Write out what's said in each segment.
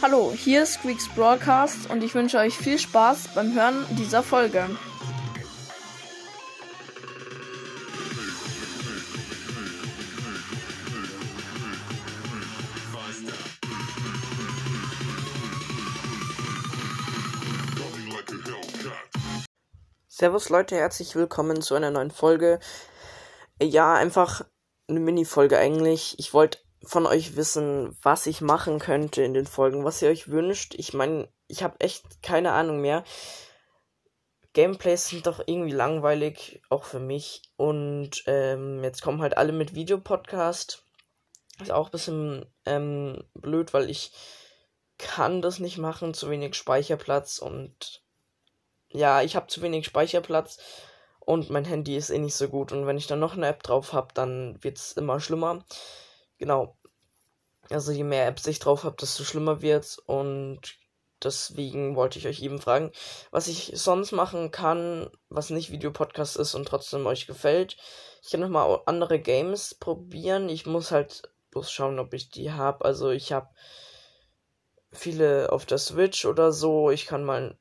Hallo, hier ist Squeaks Broadcast und ich wünsche euch viel Spaß beim Hören dieser Folge. Servus Leute, herzlich willkommen zu einer neuen Folge. Ja, einfach eine Mini-Folge eigentlich. Ich wollte von euch wissen, was ich machen könnte in den Folgen, was ihr euch wünscht. Ich meine, ich habe echt keine Ahnung mehr. Gameplays sind doch irgendwie langweilig, auch für mich. Und ähm, jetzt kommen halt alle mit Videopodcast. Ist auch ein bisschen ähm, blöd, weil ich kann das nicht machen, zu wenig Speicherplatz und ja, ich habe zu wenig Speicherplatz und mein Handy ist eh nicht so gut und wenn ich dann noch eine App drauf habe, dann wird es immer schlimmer. Genau. Also je mehr Apps ich drauf habe, desto schlimmer wird's und deswegen wollte ich euch eben fragen, was ich sonst machen kann, was nicht Videopodcast ist und trotzdem euch gefällt. Ich kann nochmal andere Games probieren. Ich muss halt bloß schauen, ob ich die habe. Also ich habe viele auf der Switch oder so. Ich kann mal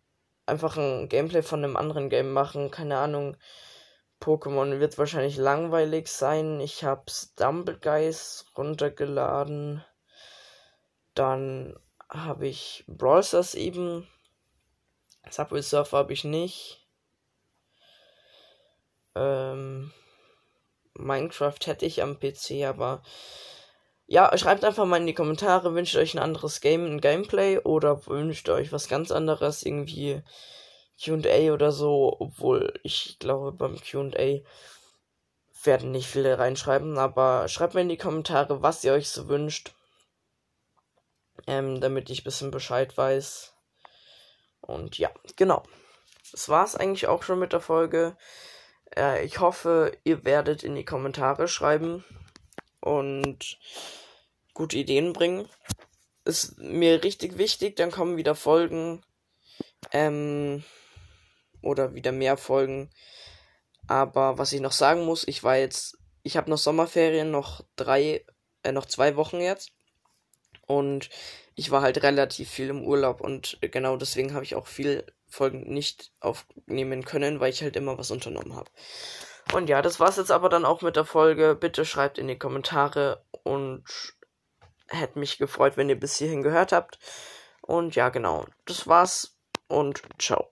einfach ein Gameplay von einem anderen Game machen. Keine Ahnung. Pokémon wird wahrscheinlich langweilig sein. Ich habe Stumbleguys runtergeladen. Dann habe ich Brawl Stars eben. Subway Surfer habe ich nicht. Ähm, Minecraft hätte ich am PC, aber ja, schreibt einfach mal in die Kommentare, wünscht euch ein anderes Game, ein Gameplay oder wünscht euch was ganz anderes, irgendwie QA oder so, obwohl ich glaube, beim QA werden nicht viele reinschreiben, aber schreibt mir in die Kommentare, was ihr euch so wünscht, ähm, damit ich ein bisschen Bescheid weiß. Und ja, genau. Das war's eigentlich auch schon mit der Folge. Äh, ich hoffe, ihr werdet in die Kommentare schreiben und gute Ideen bringen. Ist mir richtig wichtig, dann kommen wieder Folgen. Ähm, oder wieder mehr Folgen. Aber was ich noch sagen muss, ich war jetzt, ich habe noch Sommerferien, noch drei, äh, noch zwei Wochen jetzt. Und ich war halt relativ viel im Urlaub und genau deswegen habe ich auch viel Folgen nicht aufnehmen können, weil ich halt immer was unternommen habe. Und ja, das war's jetzt aber dann auch mit der Folge. Bitte schreibt in die Kommentare und hätte mich gefreut, wenn ihr bis hierhin gehört habt. Und ja, genau. Das war's und ciao.